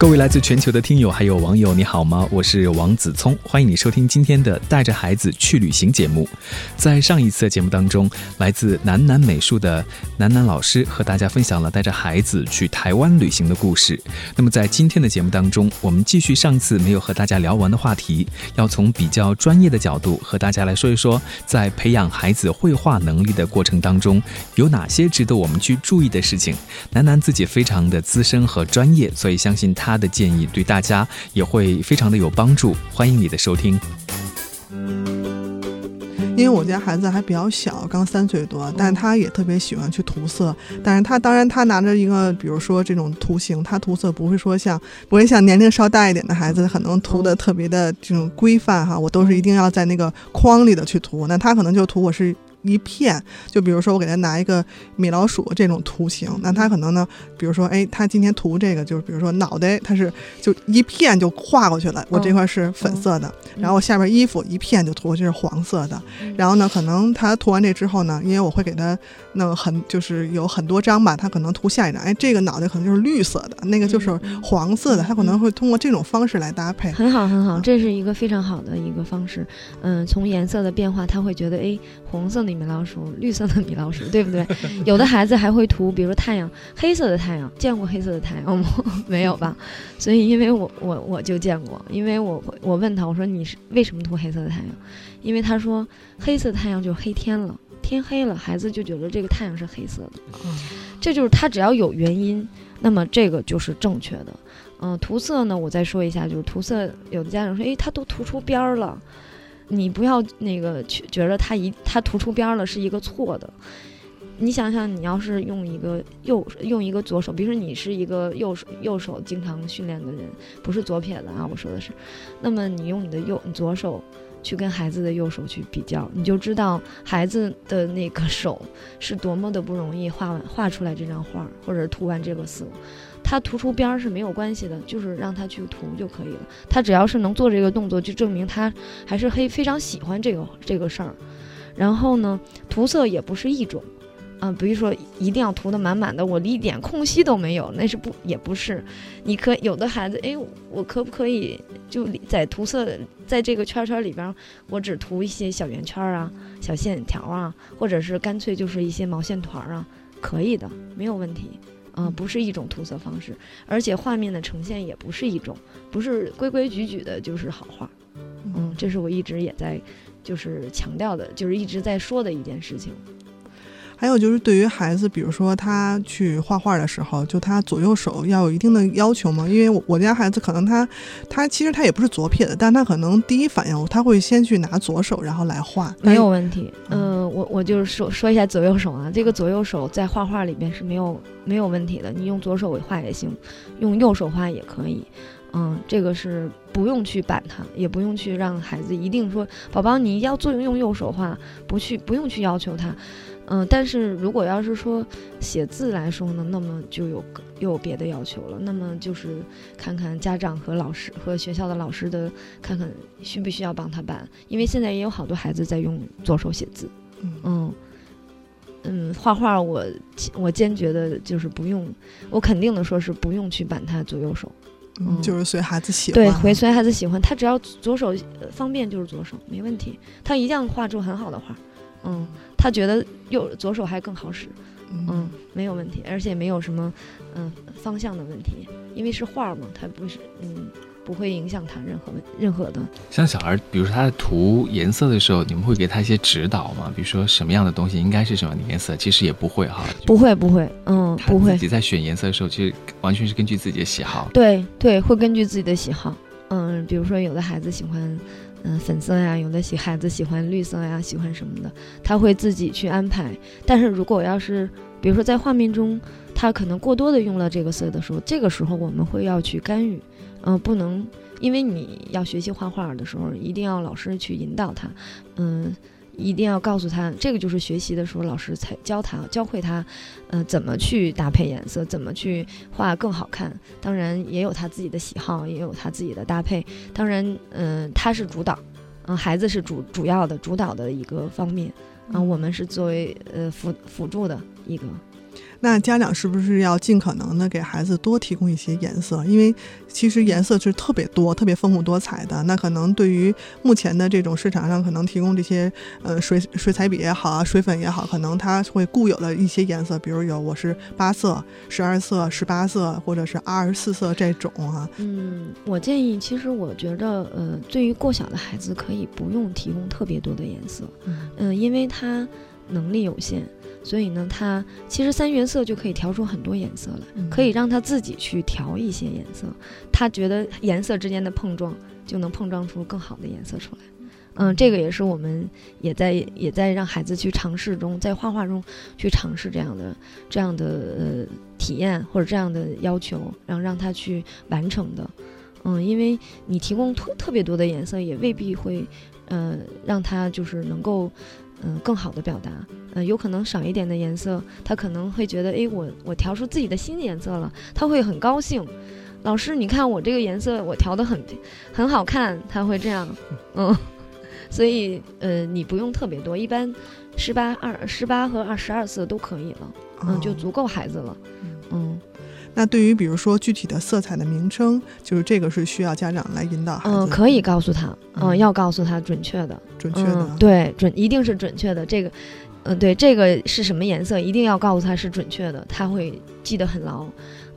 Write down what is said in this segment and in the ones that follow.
各位来自全球的听友还有网友，你好吗？我是王子聪，欢迎你收听今天的《带着孩子去旅行》节目。在上一次的节目当中，来自南南美术的南南老师和大家分享了带着孩子去台湾旅行的故事。那么在今天的节目当中，我们继续上次没有和大家聊完的话题，要从比较专业的角度和大家来说一说，在培养孩子绘画能力的过程当中，有哪些值得我们去注意的事情。南南自己非常的资深和专业，所以相信他。他的建议对大家也会非常的有帮助，欢迎你的收听。因为我家孩子还比较小，刚三岁多，但是他也特别喜欢去涂色。但是他当然他拿着一个，比如说这种图形，他涂色不会说像不会像年龄稍大一点的孩子，可能涂的特别的这种规范哈。我都是一定要在那个框里的去涂，那他可能就涂我是。一片，就比如说我给他拿一个米老鼠这种图形，那他可能呢，比如说，哎，他今天涂这个，就是比如说脑袋，他是就一片就画过去了，我这块是粉色的，然后下边衣服一片就涂过去是黄色的，然后呢，可能他涂完这之后呢，因为我会给他弄很就是有很多张吧，他可能涂下一张，哎，这个脑袋可能就是绿色的，那个就是黄色的，他可能会通过这种方式来搭配。很好，很好，这是一个非常好的一个方式。嗯，从颜色的变化，他会觉得，哎，红色。米老鼠，绿色的米老鼠，对不对？有的孩子还会涂，比如太阳，黑色的太阳，见过黑色的太阳吗？没有吧？所以，因为我我我就见过，因为我我问他，我说你是为什么涂黑色的太阳？因为他说黑色的太阳就是黑天了，天黑了，孩子就觉得这个太阳是黑色的。这就是他只要有原因，那么这个就是正确的。嗯，涂色呢，我再说一下，就是涂色，有的家长说，诶，他都涂出边儿了。你不要那个去觉得他一他涂出边了是一个错的，你想想，你要是用一个右用一个左手，比如说你是一个右手右手经常训练的人，不是左撇子啊，我说的是，那么你用你的右左手去跟孩子的右手去比较，你就知道孩子的那个手是多么的不容易画完画出来这张画，或者涂完这个色。他涂出边儿是没有关系的，就是让他去涂就可以了。他只要是能做这个动作，就证明他还是黑非常喜欢这个这个事儿。然后呢，涂色也不是一种，啊，比如说一定要涂的满满的，我一点空隙都没有，那是不也不是。你可有的孩子，哎，我可不可以就在涂色在这个圈圈里边，我只涂一些小圆圈啊、小线条啊，或者是干脆就是一些毛线团啊，可以的，没有问题。嗯，不是一种涂色方式，而且画面的呈现也不是一种，不是规规矩矩的，就是好画。嗯，这是我一直也在，就是强调的，就是一直在说的一件事情。还有就是，对于孩子，比如说他去画画的时候，就他左右手要有一定的要求吗？因为我我家孩子可能他，他其实他也不是左撇子，但他可能第一反应他会先去拿左手，然后来画。没有问题。嗯，我我就是说说一下左右手啊，这个左右手在画画里边是没有没有问题的，你用左手画也行，用右手画也可以。嗯，这个是不用去板他，也不用去让孩子一定说宝宝你要作用用右手画，不去不用去要求他。嗯，但是如果要是说写字来说呢，那么就有又有别的要求了。那么就是看看家长和老师和学校的老师的，看看需不需要帮他办。因为现在也有好多孩子在用左手写字。嗯嗯，画画我我坚决的就是不用，我肯定的说是不用去板他左右手。嗯，就是随孩子喜欢。对，回随孩子喜欢，他只要左手方便就是左手，没问题。他一样画出很好的画。嗯。他觉得右左手还更好使，嗯，没有问题，而且没有什么，嗯，方向的问题，因为是画嘛，他不是，嗯，不会影响他任何问任何的。像小孩，比如说他在涂颜色的时候，你们会给他一些指导吗？比如说什么样的东西应该是什么颜色？其实也不会哈，不会不会，嗯，不会。自己在选颜色的时候，其实完全是根据自己的喜好。对对，会根据自己的喜好，嗯，比如说有的孩子喜欢。嗯，粉色呀，有的喜孩子喜欢绿色呀，喜欢什么的，他会自己去安排。但是如果要是比如说在画面中，他可能过多的用了这个色的时候，这个时候我们会要去干预，嗯、不能，因为你要学习画画的时候，一定要老师去引导他，嗯。一定要告诉他，这个就是学习的时候，老师才教他教会他，呃，怎么去搭配颜色，怎么去画更好看。当然也有他自己的喜好，也有他自己的搭配。当然，嗯、他是主导，嗯、孩子是主主要的主导的一个方面，啊、我们是作为呃辅辅助的一个。那家长是不是要尽可能的给孩子多提供一些颜色？因为其实颜色是特别多、特别丰富多彩的。那可能对于目前的这种市场上可能提供这些呃水水彩笔也好啊，水粉也好，可能它会固有的一些颜色，比如有我是八色、十二色、十八色，或者是二十四色这种啊。嗯，我建议，其实我觉得，呃，对于过小的孩子，可以不用提供特别多的颜色，嗯、因为他能力有限，所以呢，它其实三原色就可以调出很多颜色来，嗯可以让他自己去调一些颜色，他觉得颜色之间的碰撞就能碰撞出更好的颜色出来。嗯，这个也是我们也在也在让孩子去尝试中，在画画中去尝试这样的这样的呃体验或者这样的要求，然后让他去完成的。嗯，因为你提供特特别多的颜色，也未必会呃让他就是能够嗯、更好的表达。呃，有可能少一点的颜色，他可能会觉得，诶，我我调出自己的新颜色了，他会很高兴。老师，你看我这个颜色，我调的很很好看，他会这样，嗯。所以，呃，你不用特别多，一般十八二十八和二十二色都可以了，嗯，就哦足够孩子了，嗯那对于比如说具体的色彩的名称，就是这个是需要家长来引导孩子，嗯，可以告诉他，嗯，嗯要告诉他准确的，准确的嗯，，对，准一定是准确的。这个，嗯，对，这个是什么颜色，一定要告诉他是准确的，他会记得很牢。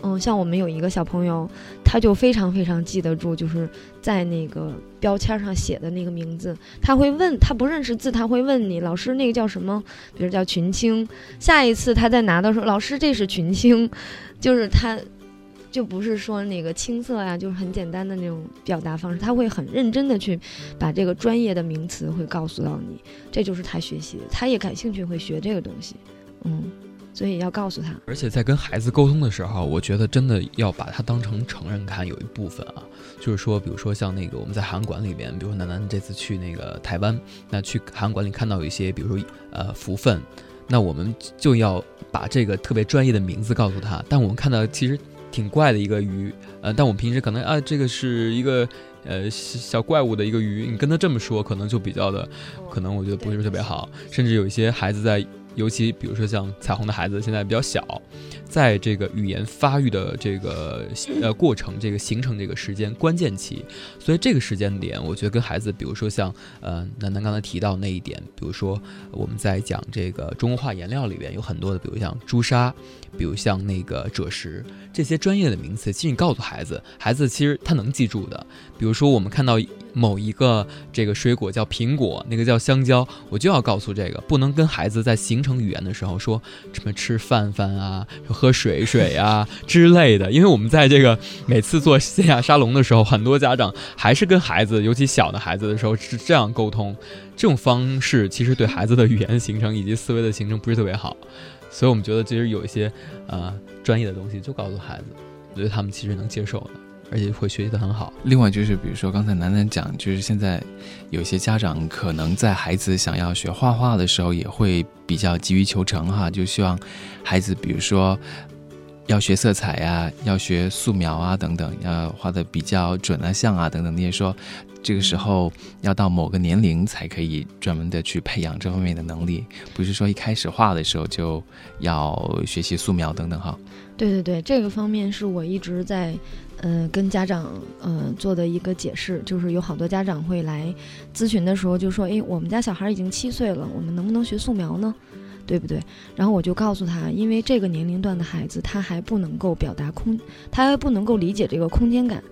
嗯，像我们有一个小朋友，他就非常非常记得住，就是在那个标签上写的那个名字，他会问，他不认识字，他会问你老师那个叫什么，比如叫群青。下一次他再拿到说，老师这是群青，就是他。就不是说那个青色呀、就是很简单的那种表达方式，他会很认真的去把这个专业的名词会告诉到你，这就是他学习，他也感兴趣会学这个东西，嗯，所以要告诉他，而且在跟孩子沟通的时候，我觉得真的要把它当成成人看，有一部分啊，就是说，比如说像那个我们在韩馆里边，比如说楠楠这次去那个台湾，那去韩馆里看到有一些，比如说呃福分，那我们就要把这个特别专业的名字告诉他。但我们看到其实挺怪的一个鱼，呃，但我们平时可能啊，这个是一个呃小怪物的一个鱼，你跟他这么说，可能就比较的，可能我觉得不是特别好，甚至有一些孩子在。尤其比如说像彩虹的孩子，现在比较小，在这个语言发育的这个呃过程，这个形成这个时间关键期，所以这个时间点，我觉得跟孩子，比如说像呃楠楠刚才提到那一点，比如说我们在讲这个中国画颜料里边有很多的，比如像朱砂，比如像那个赭石这些专业的名词，其实你告诉孩子，孩子其实他能记住的。比如说我们看到某一个这个水果叫苹果，那个叫香蕉，我就要告诉这个，不能跟孩子在形成语言的时候说什么吃饭饭啊，喝水水啊。之类的，因为我们在这个每次做线下沙龙的时候，很多家长还是跟孩子，尤其小的孩子的时候是这样沟通，这种方式其实对孩子的语言形成以及思维的形成不是特别好，所以我们觉得其实有一些呃专业的东西就告诉孩子，我觉得他们其实能接受的，而且会学习的很好。另外就是，比如说刚才楠楠讲，就是现在有些家长可能在孩子想要学画画的时候，也会比较急于求成哈，就希望孩子，比如说要学色彩呀、要学素描啊等等，要画的比较准啊、像啊等等。那些说，这个时候要到某个年龄才可以专门的去培养这方面的能力，不是说一开始画的时候就要学习素描等等哈。对对对，这个方面是我一直在，呃，跟家长呃做的一个解释，就是有好多家长会来咨询的时候就说，诶，我们家小孩已经七岁了，我们能不能学素描呢？对不对？然后我就告诉他，因为这个年龄段的孩子他还不能够表达空，他还不能够理解这个空间感，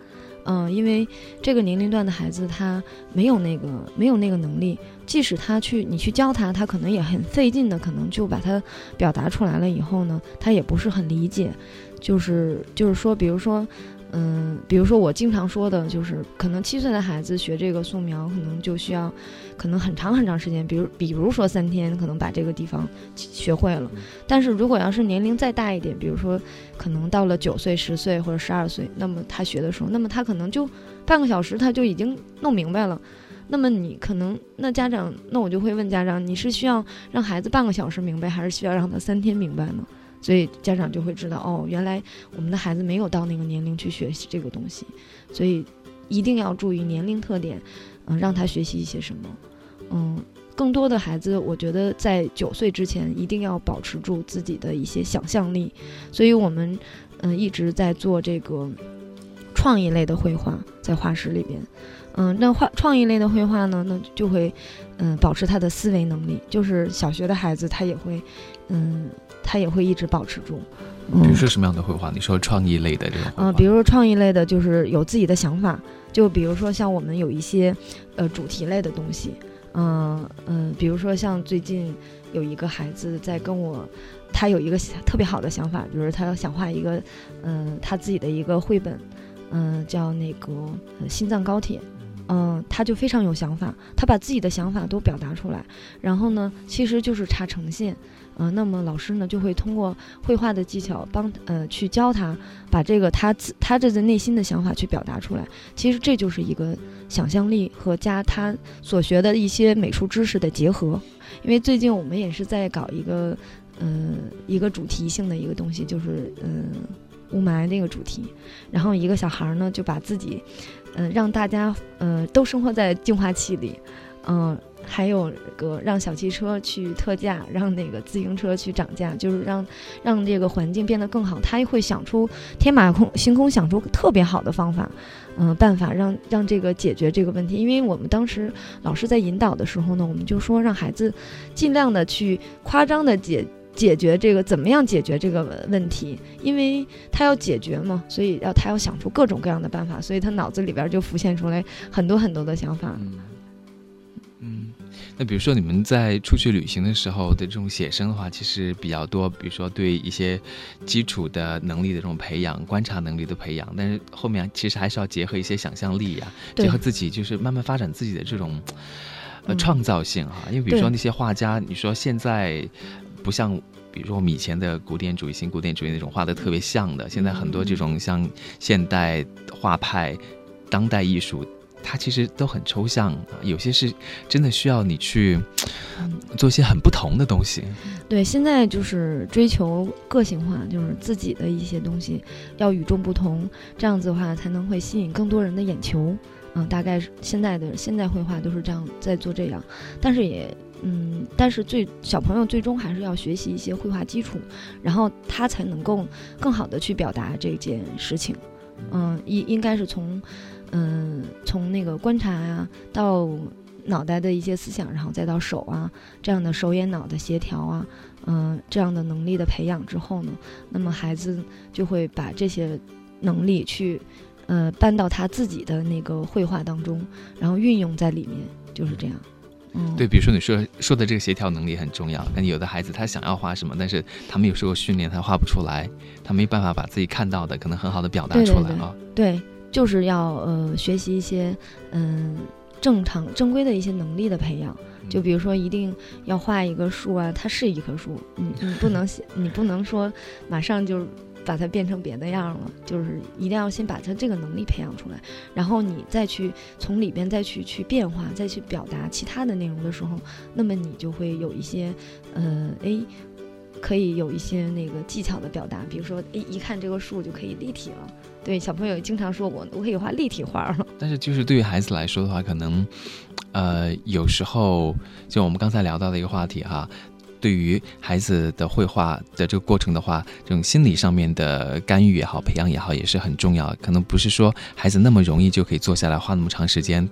嗯、因为这个年龄段的孩子他没有那个没有那个能力，即使他去你去教他，他可能也很费劲的，可能就把他表达出来了以后呢，他也不是很理解，就是就是说，比如说，嗯，比如说我经常说的就是，可能七岁的孩子学这个素描，可能就需要可能很长很长时间，比如比如说三天，可能把这个地方学会了。但是如果要是年龄再大一点，比如说可能到了九岁、十岁或者十二岁，那么他学的时候，那么他可能就半个小时他就已经弄明白了。那么你可能那家长，那我就会问家长，你是需要让孩子半个小时明白，还是需要让他三天明白呢？所以家长就会知道，哦，原来我们的孩子没有到那个年龄去学习这个东西，所以一定要注意年龄特点，嗯，让他学习一些什么，嗯，更多的孩子，我觉得在九岁之前一定要保持住自己的一些想象力，所以我们嗯一直在做这个创意类的绘画，在画室里边，嗯，那画创意类的绘画呢，那就会嗯保持他的思维能力，就是小学的孩子他也会嗯。他也会一直保持住。比如说什么样的绘画？你说创意类的这种？嗯，比如说创意类的，就是有自己的想法。就比如说像我们有一些呃主题类的东西，嗯嗯，比如说像最近有一个孩子在跟我，他有一个特别好的想法，就是他想画一个嗯他自己的一个绘本，嗯叫那个心脏高铁，嗯他就非常有想法，他把自己的想法都表达出来，然后呢其实就是差呈现。嗯，那么老师呢就会通过绘画的技巧帮呃去教他把这个他自他这个内心的想法去表达出来。其实这就是一个想象力和加他所学的一些美术知识的结合。因为最近我们也是在搞一个嗯一个主题性的一个东西，就是嗯雾霾这个主题。然后一个小孩呢就把自己嗯让大家嗯都生活在净化器里，嗯。还有个让小汽车去特价，让那个自行车去涨价，就是让让这个环境变得更好。他会想出天马空星空，想出特别好的方法，嗯，办法让让这个解决这个问题。因为我们当时老师在引导的时候呢，我们就说让孩子尽量的去夸张的解解决这个怎么样解决这个问题，因为他要解决嘛，所以要他要想出各种各样的办法，所以他脑子里边就浮现出来很多很多的想法。嗯，那比如说你们在出去旅行的时候的这种写生的话，其实比较多。比如说对一些基础的能力的这种培养、观察能力的培养，但是后面其实还是要结合一些想象力呀，结合自己，就是慢慢发展自己的这种呃创造性哈。因为比如说那些画家，你说现在不像，比如说我们以前的古典主义、新古典主义那种画的特别像的，现在很多这种像现代画派、当代艺术。它其实都很抽象，有些是真的需要你去做一些很不同的东西。对，现在就是追求个性化，就是自己的一些东西要与众不同，这样子的话才能会吸引更多人的眼球。嗯，大概是现在的现代绘画都是这样在做这样，但是也嗯，但是最小朋友最终还是要学习一些绘画基础，然后他才能够更好的去表达这件事情。嗯，应应该是从。嗯，从那个观察啊，到脑袋的一些思想，然后再到手啊，这样的手眼脑的协调啊，嗯，这样的能力的培养之后呢，那么孩子就会把这些能力去，呃，搬到他自己的那个绘画当中，然后运用在里面，就是这样。嗯，对，比如说你说说的这个协调能力很重要。那有的孩子他想要画什么，但是他没有受过训练，他画不出来，他没办法把自己看到的可能很好的表达出来啊。对。就是要呃学习一些嗯正常正规的一些能力的培养，就比如说一定要画一个树啊，它是一棵树，你你不能写你不能说马上就把它变成别的样了，就是一定要先把它这个能力培养出来，然后你再去从里边再去去变化，再去表达其他的内容的时候，那么你就会有一些呃哎可以有一些那个技巧的表达，比如说哎一看这个树就可以立体了。对小朋友经常说，我我可以画立体画了。但是就是对于孩子来说的话，可能，呃，有时候就我们刚才聊到的一个话题哈，对于孩子的绘画的这个过程的话，这种心理上面的干预也好，培养也好，也是很重要。可能不是说孩子那么容易就可以坐下来花那么长时间。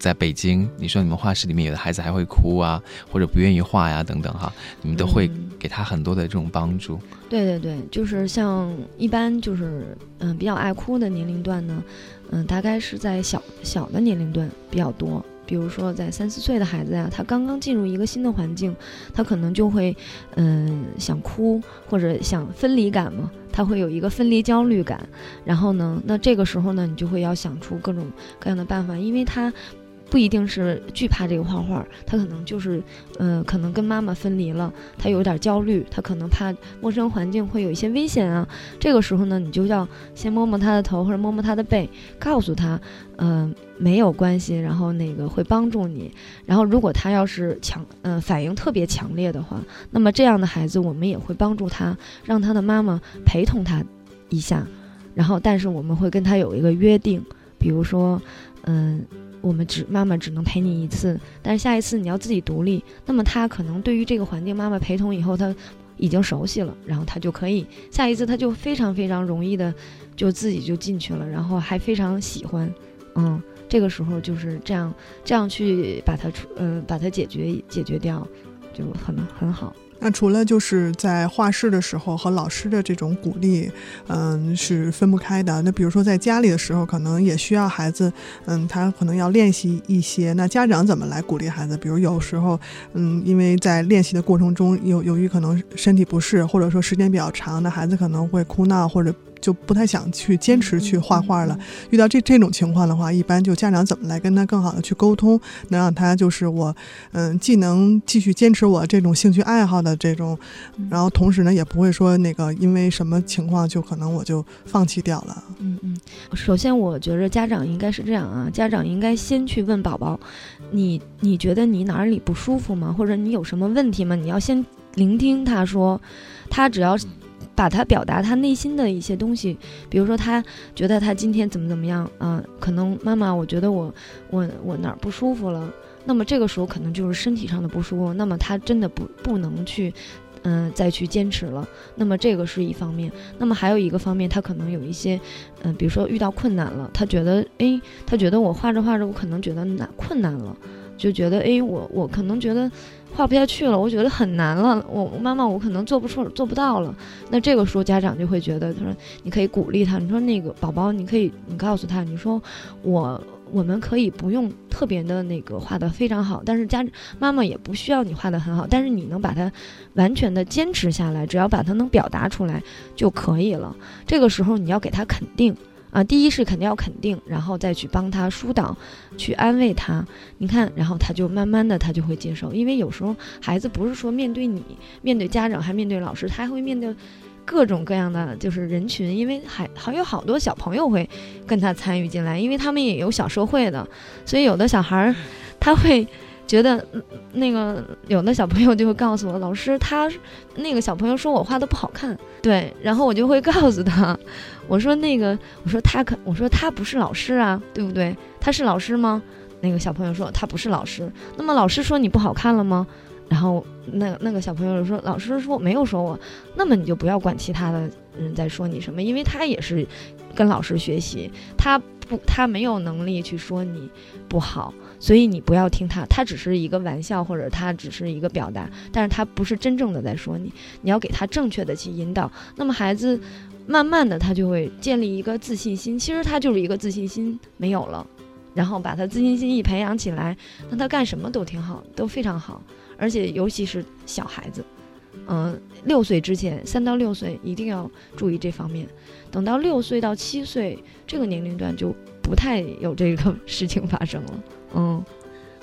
在北京，你说你们画室里面有的孩子还会哭啊，或者不愿意画呀，等等哈，你们都会给他很多的这种帮助。对对对，就是像一般就是嗯比较爱哭的年龄段呢，嗯大概是在小小的年龄段比较多，比如说在三四岁的孩子呀，他刚刚进入一个新的环境，他可能就会嗯想哭或者想分离感嘛，他会有一个分离焦虑感。然后呢，那这个时候呢，你就会要想出各种各样的办法，因为他。不一定是惧怕这个画画，他可能就是，呃，可能跟妈妈分离了，他有点焦虑，他可能怕陌生环境会有一些危险啊。这个时候呢，你就要先摸摸他的头或者摸摸他的背，告诉他，嗯，没有关系，然后那个会帮助你。然后如果他要是强，嗯，反应特别强烈的话，那么这样的孩子我们也会帮助他，让他的妈妈陪同他一下。然后，但是我们会跟他有一个约定，比如说，嗯。我们只妈妈只能陪你一次，但是下一次你要自己独立。那么他可能对于这个环境，妈妈陪同以后，他已经熟悉了，然后他就可以下一次他就非常非常容易的就自己就进去了，然后还非常喜欢。嗯，这个时候就是这样这样去把它出呃把它解决解决掉，就很很好。那除了就是在画室的时候和老师的这种鼓励，嗯，是分不开的。那比如说在家里的时候，可能也需要孩子，嗯，他可能要练习一些。那家长怎么来鼓励孩子？比如有时候，嗯，因为在练习的过程中，由由于可能身体不适，或者说时间比较长，那孩子可能会哭闹或者。就不太想去坚持去画画了。遇到这这种情况的话，一般就家长怎么来跟他更好的去沟通，能让他就是我，嗯，既能继续坚持我这种兴趣爱好的这种，然后同时呢，也不会说那个因为什么情况就可能我就放弃掉了。嗯嗯，首先我觉着家长应该是这样啊，家长应该先去问宝宝，你你觉得你哪里不舒服吗？或者你有什么问题吗？你要先聆听他说，他只要。把他表达他内心的一些东西，比如说他觉得他今天怎么怎么样，嗯，可能妈妈，我觉得我我我哪儿不舒服了，那么这个时候可能就是身体上的不舒服，那么他真的不不能去，嗯，再去坚持了。那么这个是一方面，那么还有一个方面，他可能有一些，嗯，比如说遇到困难了，他觉得，哎，他觉得我画着画着，我可能觉得难困难了，就觉得，哎，我我可能觉得。画不下去了，我觉得很难了。我妈妈，我可能做不出，做不到了。那这个时候家长就会觉得，他说你可以鼓励他，你说那个宝宝，你可以，你告诉他，你说我我们可以不用特别的那个画的非常好，但是家妈妈也不需要你画的很好，但是你能把它完全的坚持下来，只要把它能表达出来就可以了。这个时候你要给他肯定。啊，第一是肯定要肯定，然后再去帮他疏导，去安慰他。你看，然后他就慢慢的他就会接受，因为有时候孩子不是说面对你，面对家长，还面对老师，他还会面对各种各样的就是人群，因为还还有好多小朋友会跟他参与进来，因为他们也有小社会的，所以有的小孩儿他会。觉得那个有的小朋友就会告诉我，老师他那个小朋友说我画的不好看，对，然后我就会告诉他，我说那个我说他可我说他不是老师啊，对不对？他是老师吗？那个小朋友说他不是老师。那么老师说你不好看了吗？然后那那个小朋友说老师说没有说我。那么你就不要管其他的人在说你什么，因为他也是跟老师学习，他不他没有能力去说你不好。所以你不要听他，他只是一个玩笑，或者他只是一个表达，但是他不是真正的在说你。你要给他正确的去引导，那么孩子慢慢的他就会建立一个自信心。其实他就是一个自信心没有了，然后把他自信心一培养起来，那他干什么都挺好，都非常好。而且尤其是小孩子，嗯，六岁之前，三到六岁一定要注意这方面。等到六岁到七岁这个年龄段就不太有这个事情发生了。嗯，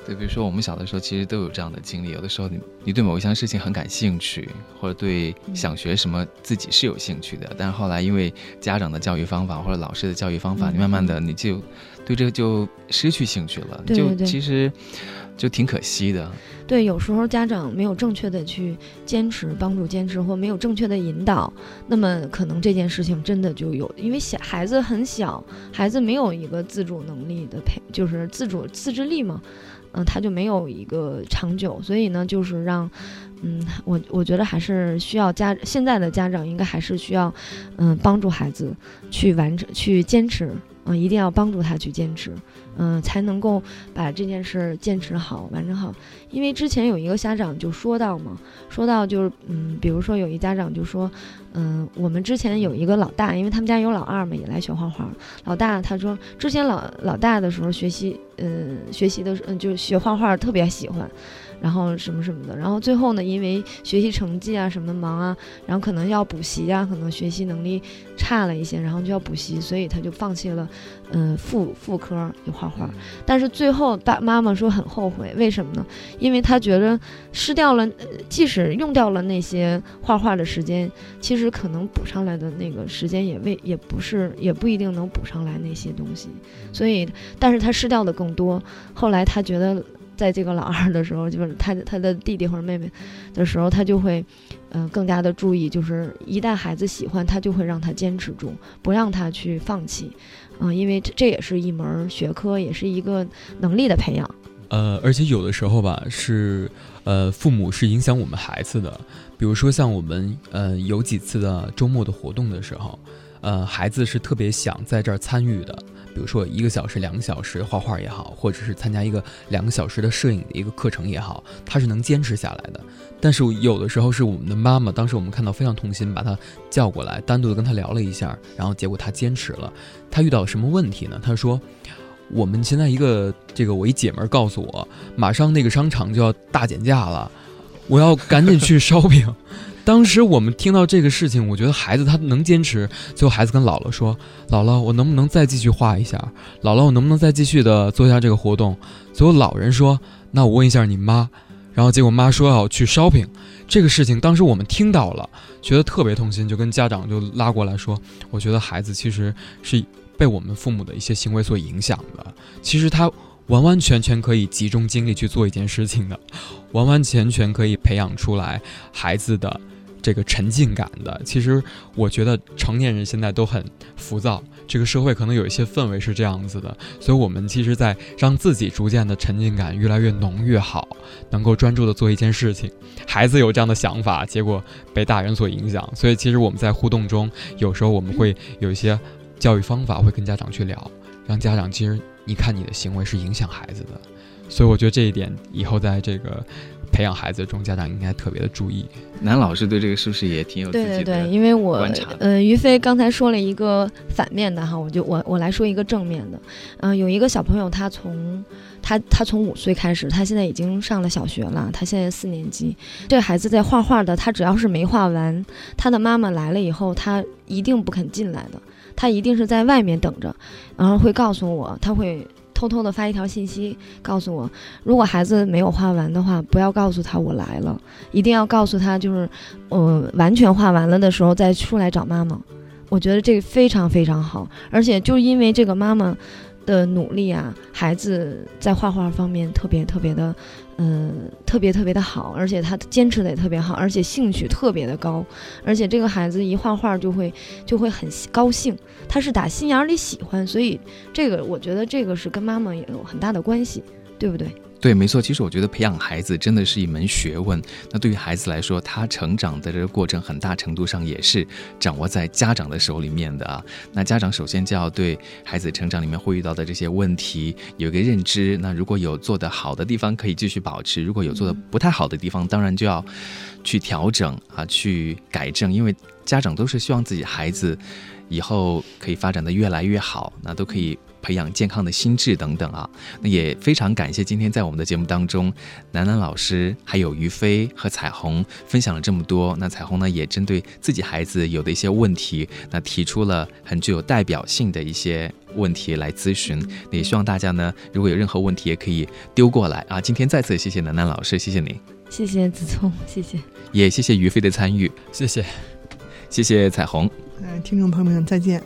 对，比如说我们小的时候，其实都有这样的经历。有的时候，你你对某一项事情很感兴趣，或者对想学什么自己是有兴趣的，但是后来因为家长的教育方法或者老师的教育方法，你慢慢的你就对这个就失去兴趣了，就其实就挺可惜的。对，有时候家长没有正确的去坚持，帮助坚持，或没有正确的引导，那么可能这件事情真的就有，因为小孩子很小，孩子没有一个自主能力的培，就是自主自制力嘛，嗯，他就没有一个长久，所以呢，就是让，嗯，我我觉得还是需要家现在的家长应该还是需要，嗯，帮助孩子去完成去坚持，嗯，一定要帮助他去坚持，嗯、才能够把这件事坚持好、完成好。因为之前有一个家长就说到嘛，说到就是嗯，比如说有一家长就说，嗯、我们之前有一个老大，因为他们家有老二嘛，也来学画画。老大他说，之前老老大的时候学习，嗯、学习的时嗯、就是学画画特别喜欢。然后什么什么的，然后最后呢，因为学习成绩啊什么的忙啊，然后可能要补习啊，可能学习能力差了一些，然后就要补习，所以他就放弃了，嗯、副副科就画画。但是最后爸妈妈说很后悔，为什么呢？因为他觉得失掉了，呃即使用掉了那些画画的时间，其实可能补上来的那个时间也未也不是也不一定能补上来那些东西，所以但是他失掉的更多。后来他觉得。在这个老二的时候，就是他他的弟弟或者妹妹的时候，他就会，嗯、更加的注意，就是一旦孩子喜欢，他就会让他坚持住，不让他去放弃，嗯、因为这这也是一门学科，也是一个能力的培养。呃，而且有的时候吧，是呃，父母是影响我们孩子的。比如说像我们呃有几次的周末的活动的时候，呃，孩子是特别想在这儿参与的。比如说一个小时、两个小时画画也好，或者是参加一个两个小时的摄影的一个课程也好，他是能坚持下来的。但是有的时候是我们的妈妈，当时我们看到非常痛心，把他叫过来，单独的跟他聊了一下，然后结果他坚持了。他遇到了什么问题呢？他说。我们现在一个这个，我一姐们儿告诉我，马上那个商场就要大减价了，我要赶紧去 shopping。当时我们听到这个事情，我觉得孩子他能坚持。最后孩子跟姥姥说：“姥姥，我能不能再继续画一下？姥姥，我能不能再继续的做一下这个活动？”最后老人说：“那我问一下你妈。”然后结果妈说要去 shopping。这个事情当时我们听到了，觉得特别痛心，就跟家长就拉过来说：“我觉得孩子其实是被我们父母的一些行为所影响的。其实他完完全全可以集中精力去做一件事情的，完完全全可以培养出来孩子的这个沉浸感的。其实我觉得成年人现在都很浮躁，这个社会可能有一些氛围是这样子的，所以我们其实在让自己逐渐的沉浸感越来越浓越好，能够专注的做一件事情。孩子有这样的想法，结果被大人所影响，所以其实我们在互动中，有时候我们会有一些教育方法会跟家长去聊，让家长其实你看你的行为是影响孩子的，所以我觉得这一点以后在这个培养孩子中，家长应该特别的注意。南老师对这个是不是也挺有自己的？对对对，因为我观察的呃，于飞刚才说了一个反面的哈，我就我我来说一个正面的。嗯、有一个小朋友，他从他他从五岁开始，他现在已经上了小学了，他现在四年级。这孩子在画画的，他只要是没画完，他的妈妈来了以后，他一定不肯进来的，他一定是在外面等着，然后会告诉我，他会。偷偷的发一条信息告诉我，如果孩子没有画完的话，不要告诉他我来了，一定要告诉他，就是，呃，完全画完了的时候再出来找妈妈。我觉得这个非常非常好，而且就因为这个妈妈的努力啊，孩子在画画方面特别特别的，嗯、特别特别的好，而且他坚持的也特别好，而且兴趣特别的高，而且这个孩子一画画就会就会很高兴，他是打心眼儿里喜欢，所以这个我觉得这个是跟妈妈也有很大的关系，对不对？对，没错。其实我觉得培养孩子真的是一门学问。那对于孩子来说，他成长的这个过程，很大程度上也是掌握在家长的手里面的啊。那家长首先就要对孩子成长里面会遇到的这些问题有一个认知。那如果有做得好的地方，可以继续保持；如果有做得不太好的地方，当然就要去调整啊，去改正。因为家长都是希望自己孩子以后可以发展的越来越好，那都可以。培养健康的心智等等啊，那也非常感谢今天在我们的节目当中，楠楠老师还有于飞和彩虹分享了这么多。那彩虹呢，也针对自己孩子有的一些问题，那提出了很具有代表性的一些问题来咨询。那也希望大家呢，如果有任何问题，也可以丢过来啊。今天再次谢谢楠楠老师，谢谢您，谢谢子聪，谢谢。也谢谢于飞的参与，谢谢。谢谢彩虹。嗯，听众朋友们再见。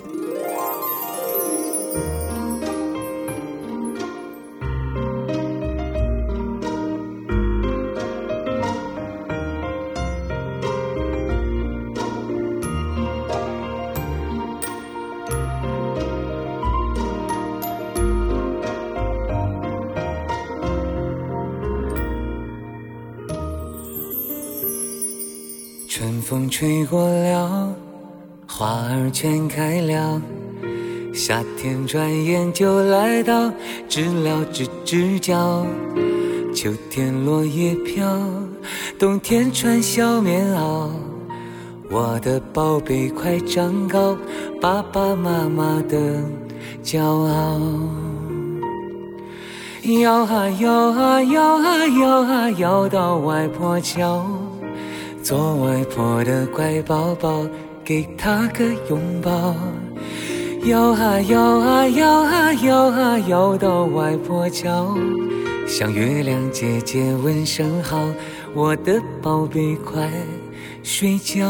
风吹过了，花儿全开了，夏天转眼就来到，知了吱吱叫。秋天落叶飘，冬天穿小棉袄。我的宝贝快长高，爸爸妈妈的骄傲。摇啊摇啊摇啊摇啊摇到外婆桥，做外婆的乖宝宝，给她个拥抱。摇啊摇啊摇啊摇啊摇到外婆桥，向月亮姐姐问声好，我的宝贝快睡觉。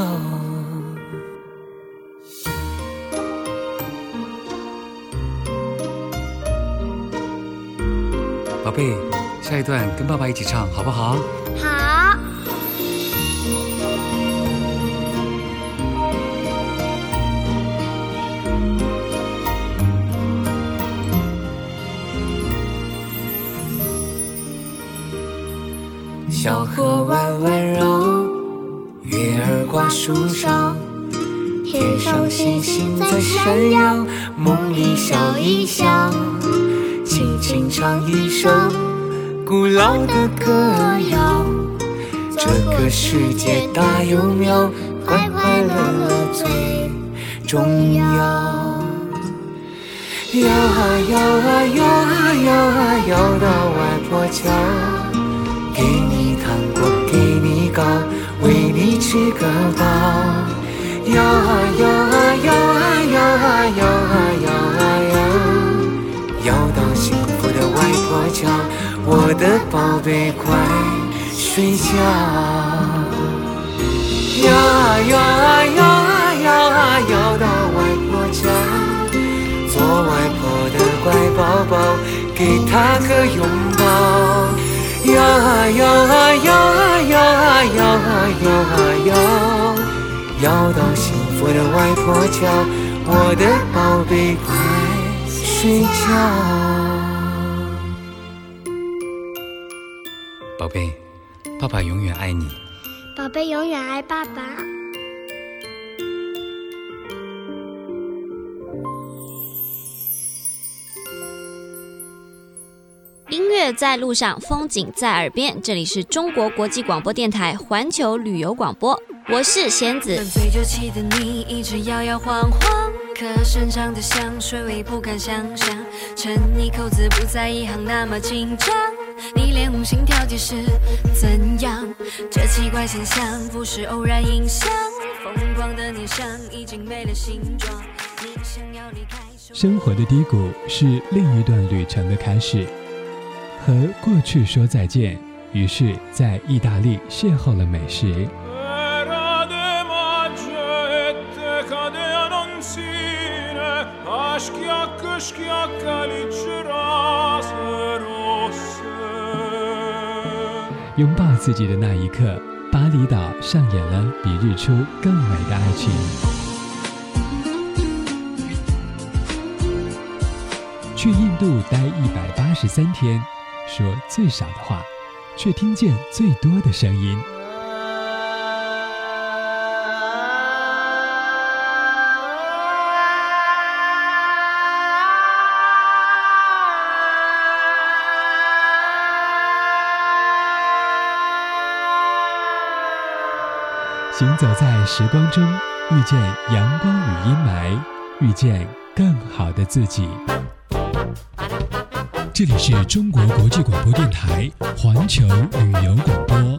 宝贝，下一段跟爸爸一起唱好不好？小河弯弯绕，月儿挂树梢，天上星星在闪耀，梦里笑一笑，轻轻唱一首古老的歌谣。这个世界大又妙，快快乐乐最重要。摇啊摇啊摇啊摇啊摇到外婆桥。你吃个饱。摇啊摇啊摇啊摇啊摇啊摇啊摇，摇到幸福的外婆桥，我的宝贝快睡觉。摇啊摇啊摇啊摇啊摇到外婆家，做外婆的乖宝宝，给她个拥抱。摇啊摇啊摇啊摇啊摇啊摇啊摇，摇到幸福的外婆桥，我的宝贝快睡觉。宝贝，爸爸永远爱你。宝贝永远爱爸爸。在路上，风景在耳边。这里是中国国际广播电台环球旅游广播，我是贤子。醉酒气的你一直摇摇晃晃，可身上的香水我不敢想象。衬你口子不再一行那么紧张，你脸红心跳计是怎样？这奇怪现象不是偶然影响，疯狂的念想已经没了形状。你想要离开，生活的低谷是另一段旅程的开始。和过去说再见，于是，在意大利邂逅了美食。拥抱自己的那一刻，巴厘岛上演了比日出更美的爱情。去印度待一百八十三天。说最少的话，却听见最多的声音。行走在时光中，遇见阳光与阴霾，遇见更好的自己。这里是中国国际广播电台环球旅游广播。